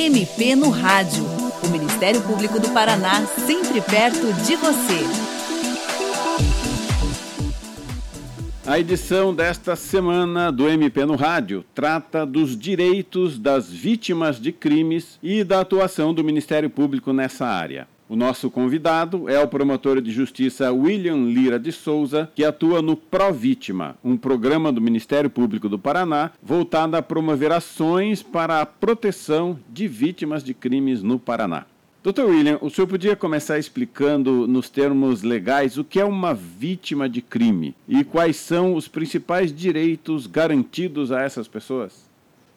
MP no Rádio. O Ministério Público do Paraná, sempre perto de você. A edição desta semana do MP no Rádio trata dos direitos das vítimas de crimes e da atuação do Ministério Público nessa área. O nosso convidado é o promotor de justiça William Lira de Souza, que atua no Provítima, um programa do Ministério Público do Paraná voltado a promover ações para a proteção de vítimas de crimes no Paraná. Dr. William, o senhor podia começar explicando, nos termos legais, o que é uma vítima de crime e quais são os principais direitos garantidos a essas pessoas?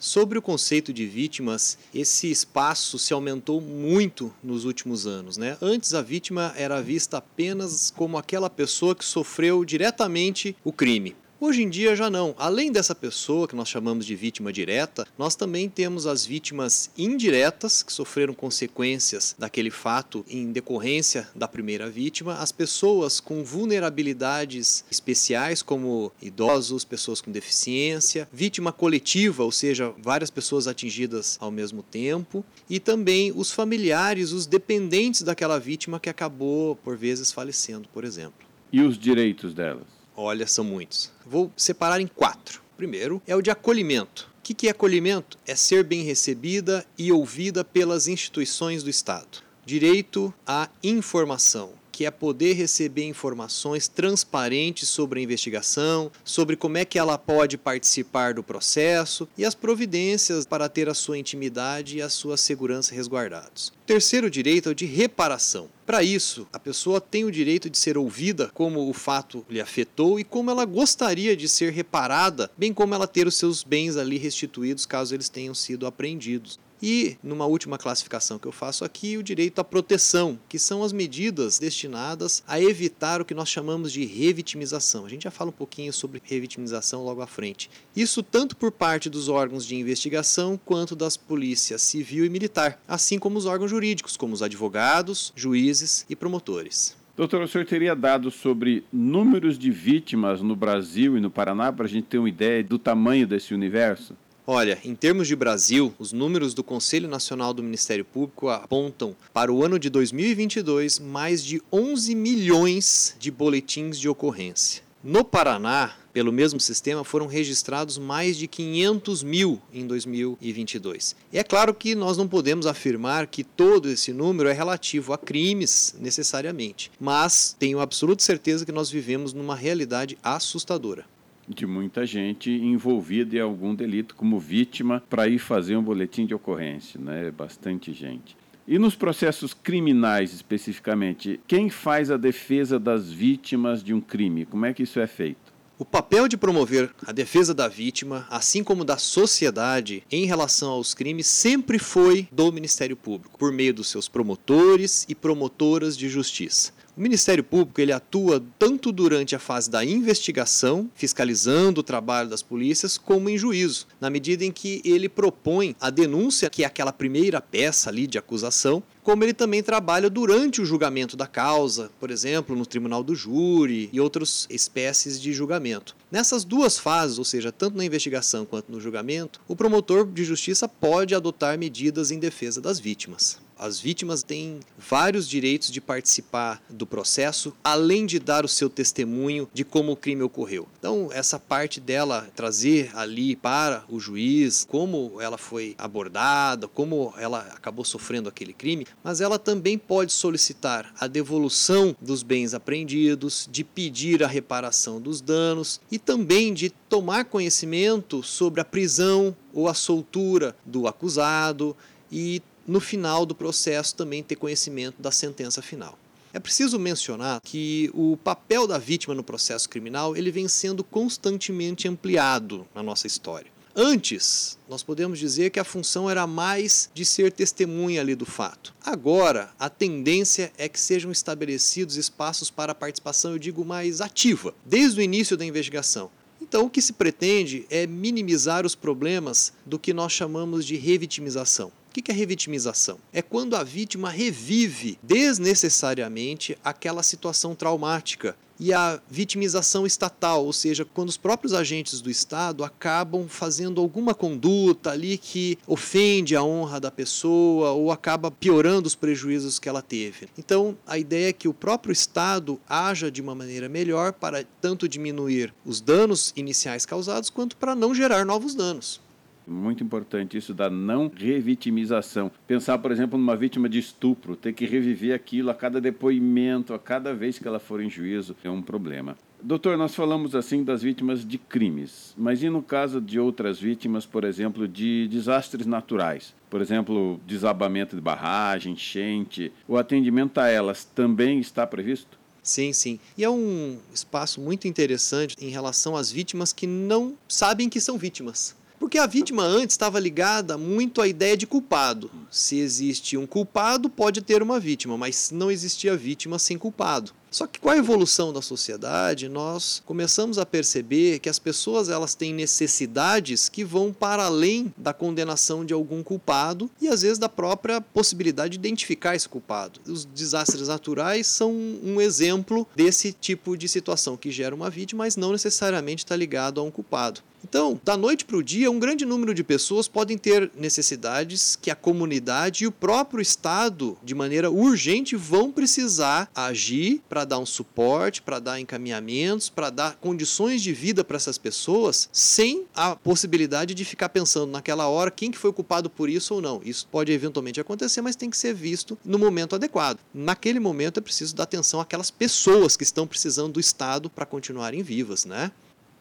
Sobre o conceito de vítimas, esse espaço se aumentou muito nos últimos anos. Né? Antes, a vítima era vista apenas como aquela pessoa que sofreu diretamente o crime. Hoje em dia já não. Além dessa pessoa que nós chamamos de vítima direta, nós também temos as vítimas indiretas que sofreram consequências daquele fato em decorrência da primeira vítima, as pessoas com vulnerabilidades especiais como idosos, pessoas com deficiência, vítima coletiva, ou seja, várias pessoas atingidas ao mesmo tempo, e também os familiares, os dependentes daquela vítima que acabou por vezes falecendo, por exemplo. E os direitos delas? Olha, são muitos. Vou separar em quatro. Primeiro é o de acolhimento. O que é acolhimento? É ser bem recebida e ouvida pelas instituições do Estado. Direito à informação que é poder receber informações transparentes sobre a investigação, sobre como é que ela pode participar do processo e as providências para ter a sua intimidade e a sua segurança resguardados. O terceiro direito é o de reparação. Para isso, a pessoa tem o direito de ser ouvida como o fato lhe afetou e como ela gostaria de ser reparada, bem como ela ter os seus bens ali restituídos caso eles tenham sido apreendidos. E, numa última classificação que eu faço aqui, o direito à proteção, que são as medidas destinadas a evitar o que nós chamamos de revitimização. A gente já fala um pouquinho sobre revitimização logo à frente. Isso tanto por parte dos órgãos de investigação quanto das polícias civil e militar, assim como os órgãos jurídicos, como os advogados, juízes e promotores. Doutor, o senhor teria dados sobre números de vítimas no Brasil e no Paraná para a gente ter uma ideia do tamanho desse universo? Olha, em termos de Brasil, os números do Conselho Nacional do Ministério Público apontam para o ano de 2022 mais de 11 milhões de boletins de ocorrência. No Paraná, pelo mesmo sistema, foram registrados mais de 500 mil em 2022. E é claro que nós não podemos afirmar que todo esse número é relativo a crimes necessariamente, mas tenho absoluta certeza que nós vivemos numa realidade assustadora de muita gente envolvida em algum delito como vítima para ir fazer um boletim de ocorrência, né? Bastante gente. E nos processos criminais especificamente, quem faz a defesa das vítimas de um crime? Como é que isso é feito? O papel de promover a defesa da vítima, assim como da sociedade em relação aos crimes, sempre foi do Ministério Público, por meio dos seus promotores e promotoras de justiça. O Ministério Público ele atua tanto durante a fase da investigação, fiscalizando o trabalho das polícias, como em juízo, na medida em que ele propõe a denúncia, que é aquela primeira peça ali de acusação, como ele também trabalha durante o julgamento da causa, por exemplo, no tribunal do júri e outras espécies de julgamento. Nessas duas fases, ou seja, tanto na investigação quanto no julgamento, o promotor de justiça pode adotar medidas em defesa das vítimas. As vítimas têm vários direitos de participar do processo, além de dar o seu testemunho de como o crime ocorreu. Então, essa parte dela trazer ali para o juiz como ela foi abordada, como ela acabou sofrendo aquele crime, mas ela também pode solicitar a devolução dos bens apreendidos, de pedir a reparação dos danos e também de tomar conhecimento sobre a prisão ou a soltura do acusado e no final do processo também ter conhecimento da sentença final. É preciso mencionar que o papel da vítima no processo criminal ele vem sendo constantemente ampliado na nossa história. Antes, nós podemos dizer que a função era mais de ser testemunha ali do fato. Agora, a tendência é que sejam estabelecidos espaços para a participação, eu digo, mais ativa, desde o início da investigação. Então, o que se pretende é minimizar os problemas do que nós chamamos de revitimização. O que é revitimização? É quando a vítima revive desnecessariamente aquela situação traumática e a vitimização estatal, ou seja, quando os próprios agentes do Estado acabam fazendo alguma conduta ali que ofende a honra da pessoa ou acaba piorando os prejuízos que ela teve. Então, a ideia é que o próprio Estado haja de uma maneira melhor para tanto diminuir os danos iniciais causados quanto para não gerar novos danos. Muito importante isso da não revitimização. Pensar, por exemplo, numa vítima de estupro, ter que reviver aquilo a cada depoimento, a cada vez que ela for em juízo, é um problema. Doutor, nós falamos assim das vítimas de crimes, mas e no caso de outras vítimas, por exemplo, de desastres naturais? Por exemplo, desabamento de barragem, enchente, o atendimento a elas também está previsto? Sim, sim. E é um espaço muito interessante em relação às vítimas que não sabem que são vítimas. Porque a vítima antes estava ligada muito à ideia de culpado. Se existe um culpado, pode ter uma vítima, mas não existia vítima sem culpado. Só que com a evolução da sociedade, nós começamos a perceber que as pessoas elas têm necessidades que vão para além da condenação de algum culpado e às vezes da própria possibilidade de identificar esse culpado. Os desastres naturais são um exemplo desse tipo de situação que gera uma vítima, mas não necessariamente está ligado a um culpado. Então, da noite para o dia, um grande número de pessoas podem ter necessidades que a comunidade e o próprio Estado, de maneira urgente, vão precisar agir para dar um suporte, para dar encaminhamentos, para dar condições de vida para essas pessoas, sem a possibilidade de ficar pensando naquela hora quem que foi culpado por isso ou não. Isso pode eventualmente acontecer, mas tem que ser visto no momento adequado. Naquele momento é preciso dar atenção àquelas pessoas que estão precisando do Estado para continuarem vivas, né?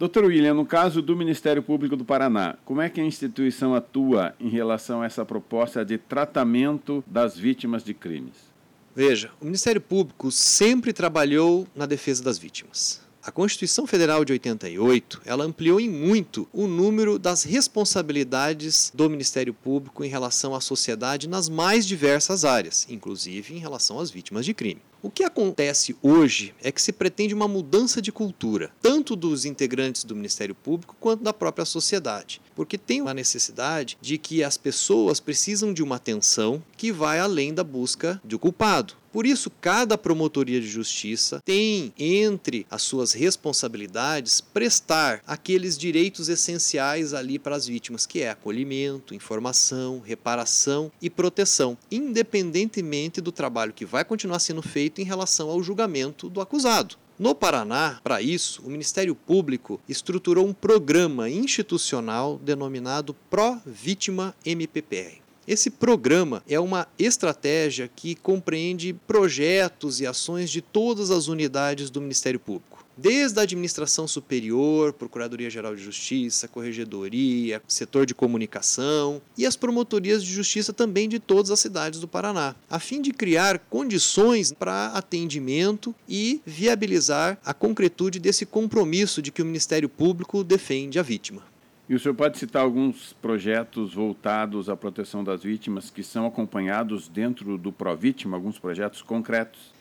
Doutor William, no caso do Ministério Público do Paraná, como é que a instituição atua em relação a essa proposta de tratamento das vítimas de crimes? Veja, o Ministério Público sempre trabalhou na defesa das vítimas. A Constituição Federal de 88, ela ampliou em muito o número das responsabilidades do Ministério Público em relação à sociedade nas mais diversas áreas, inclusive em relação às vítimas de crime. O que acontece hoje é que se pretende uma mudança de cultura, tanto dos integrantes do Ministério Público quanto da própria sociedade, porque tem uma necessidade de que as pessoas precisam de uma atenção que vai além da busca do culpado. Por isso, cada promotoria de justiça tem entre as suas responsabilidades prestar aqueles direitos essenciais ali para as vítimas, que é acolhimento, informação, reparação e proteção, independentemente do trabalho que vai continuar sendo feito em relação ao julgamento do acusado. No Paraná, para isso, o Ministério Público estruturou um programa institucional denominado Pró-Vítima MPPR. Esse programa é uma estratégia que compreende projetos e ações de todas as unidades do Ministério Público. Desde a administração superior, Procuradoria-Geral de Justiça, Corregedoria, setor de comunicação e as promotorias de justiça também de todas as cidades do Paraná, a fim de criar condições para atendimento e viabilizar a concretude desse compromisso de que o Ministério Público defende a vítima. E o senhor pode citar alguns projetos voltados à proteção das vítimas que são acompanhados dentro do Provítima, alguns projetos concretos?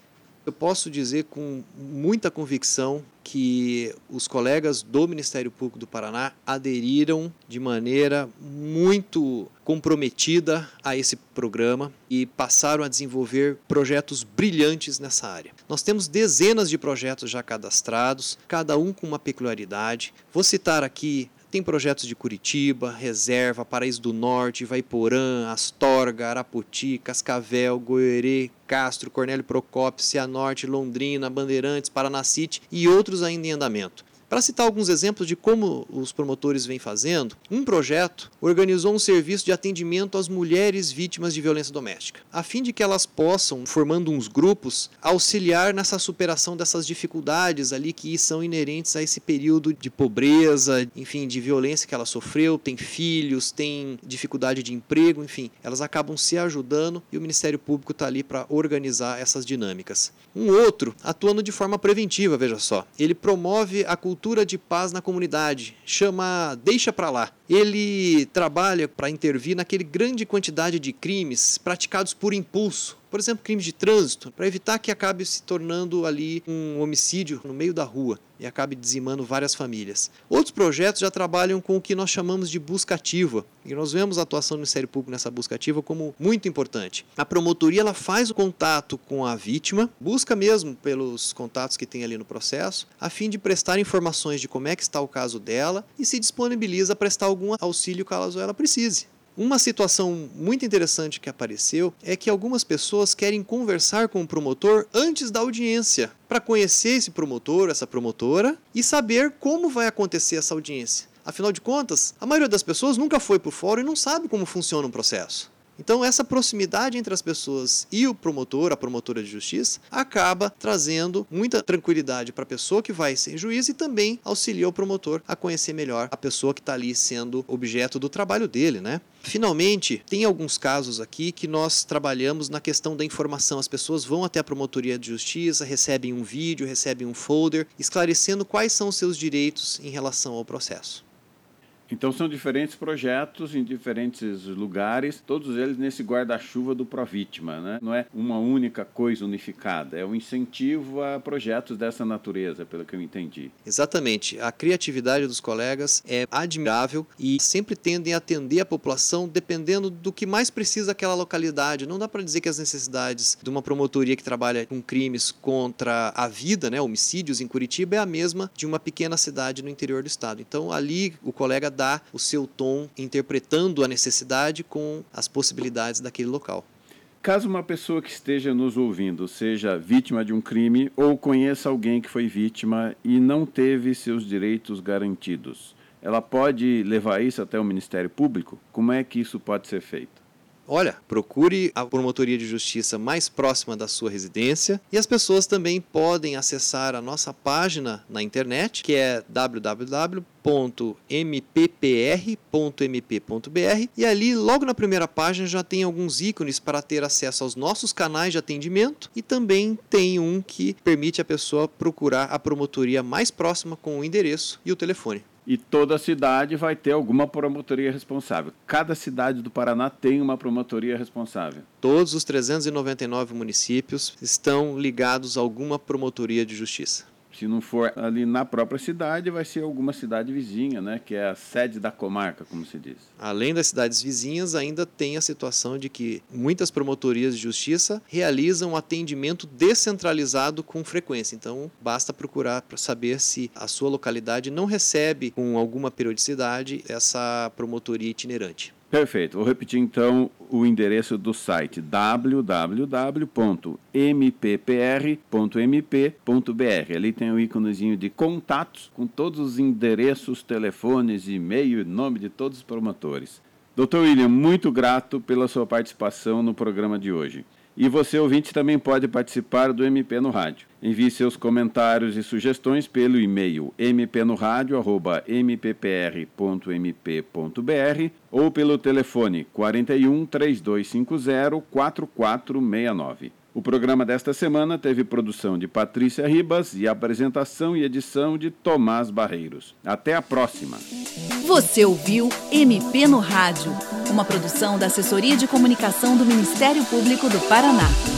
Eu posso dizer com muita convicção que os colegas do Ministério Público do Paraná aderiram de maneira muito comprometida a esse programa e passaram a desenvolver projetos brilhantes nessa área. Nós temos dezenas de projetos já cadastrados, cada um com uma peculiaridade. Vou citar aqui tem projetos de Curitiba, Reserva, Paraíso do Norte, Vaiporã, Astorga, Arapoti, Cascavel, Goiorê, Castro, Cornélio Procópio, Cianorte, Londrina, Bandeirantes, Paranacite e outros ainda em andamento. Para citar alguns exemplos de como os promotores vêm fazendo, um projeto organizou um serviço de atendimento às mulheres vítimas de violência doméstica, a fim de que elas possam, formando uns grupos, auxiliar nessa superação dessas dificuldades ali que são inerentes a esse período de pobreza, enfim, de violência que ela sofreu, tem filhos, tem dificuldade de emprego, enfim, elas acabam se ajudando e o Ministério Público está ali para organizar essas dinâmicas. Um outro, atuando de forma preventiva, veja só, ele promove a cultura cultura de paz na comunidade, chama Deixa Pra Lá. Ele trabalha para intervir naquele grande quantidade de crimes praticados por impulso, Por exemplo, crimes de trânsito, para evitar que acabe se tornando ali um homicídio no meio da rua e acabe dizimando várias famílias. Outros projetos já trabalham com o que nós chamamos de busca ativa, e nós vemos a atuação do Ministério Público nessa busca ativa como muito importante. A promotoria ela faz o contato com a vítima, busca mesmo pelos contatos que tem ali no processo, a fim de prestar informações de como é que está o caso dela e se disponibiliza a prestar algum auxílio caso ela precise. Uma situação muito interessante que apareceu é que algumas pessoas querem conversar com o promotor antes da audiência, para conhecer esse promotor, essa promotora e saber como vai acontecer essa audiência. Afinal de contas, a maioria das pessoas nunca foi para o fórum e não sabe como funciona um processo. Então, essa proximidade entre as pessoas e o promotor, a promotora de justiça, acaba trazendo muita tranquilidade para a pessoa que vai ser juiz e também auxilia o promotor a conhecer melhor a pessoa que está ali sendo objeto do trabalho dele, né? Finalmente, tem alguns casos aqui que nós trabalhamos na questão da informação. As pessoas vão até a promotoria de justiça, recebem um vídeo, recebem um folder, esclarecendo quais são os seus direitos em relação ao processo. Então são diferentes projetos em diferentes lugares, todos eles nesse guarda-chuva do Provítima, né? Não é uma única coisa unificada, é um incentivo a projetos dessa natureza, pelo que eu entendi. Exatamente. A criatividade dos colegas é admirável e sempre tendem a atender a população dependendo do que mais precisa aquela localidade. Não dá para dizer que as necessidades de uma promotoria que trabalha com crimes contra a vida, né, homicídios em Curitiba é a mesma de uma pequena cidade no interior do estado. Então ali o colega dar o seu tom interpretando a necessidade com as possibilidades daquele local. Caso uma pessoa que esteja nos ouvindo seja vítima de um crime ou conheça alguém que foi vítima e não teve seus direitos garantidos, ela pode levar isso até o Ministério Público? Como é que isso pode ser feito? Olha, procure a promotoria de justiça mais próxima da sua residência e as pessoas também podem acessar a nossa página na internet, que é www.mppr.mp.br e ali logo na primeira página já tem alguns ícones para ter acesso aos nossos canais de atendimento e também tem um que permite a pessoa procurar a promotoria mais próxima com o endereço e o telefone e toda cidade vai ter alguma promotoria responsável. Cada cidade do Paraná tem uma promotoria responsável. Todos os 399 municípios estão ligados a alguma promotoria de justiça. Se não for ali na própria cidade, vai ser alguma cidade vizinha, né? que é a sede da comarca, como se diz. Além das cidades vizinhas, ainda tem a situação de que muitas promotorias de justiça realizam atendimento descentralizado com frequência. Então, basta procurar para saber se a sua localidade não recebe com alguma periodicidade essa promotoria itinerante. Perfeito. Vou repetir então o endereço do site www.mppr.mp.br. Ali tem o íconezinho de contatos com todos os endereços, telefones, e-mail e nome de todos os promotores. Doutor William, muito grato pela sua participação no programa de hoje. E você, ouvinte, também pode participar do MP no Rádio. Envie seus comentários e sugestões pelo e-mail mpnoradio.mppr.mp.br ou pelo telefone 41 3250 4469. O programa desta semana teve produção de Patrícia Ribas e apresentação e edição de Tomás Barreiros. Até a próxima. Você ouviu MP no Rádio, uma produção da Assessoria de Comunicação do Ministério Público do Paraná.